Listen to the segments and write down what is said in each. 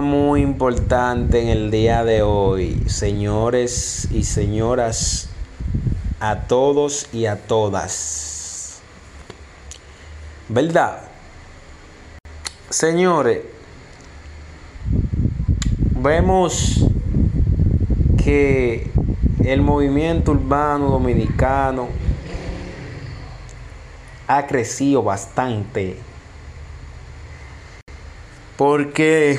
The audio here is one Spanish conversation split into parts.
muy importante en el día de hoy, señores y señoras, a todos y a todas. ¿Verdad? Señores, vemos que el movimiento urbano dominicano ha crecido bastante. Porque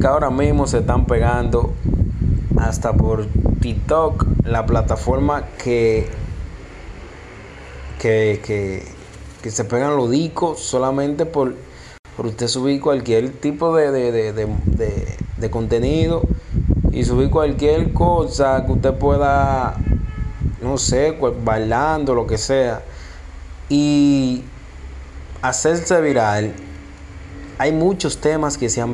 que ahora mismo se están pegando hasta por TikTok, la plataforma que, que, se pegan los discos solamente por, por usted subir cualquier tipo de, de, contenido y subir cualquier cosa que usted pueda, no sé, bailando, lo que sea, y hacerse viral. Hay muchos temas que se han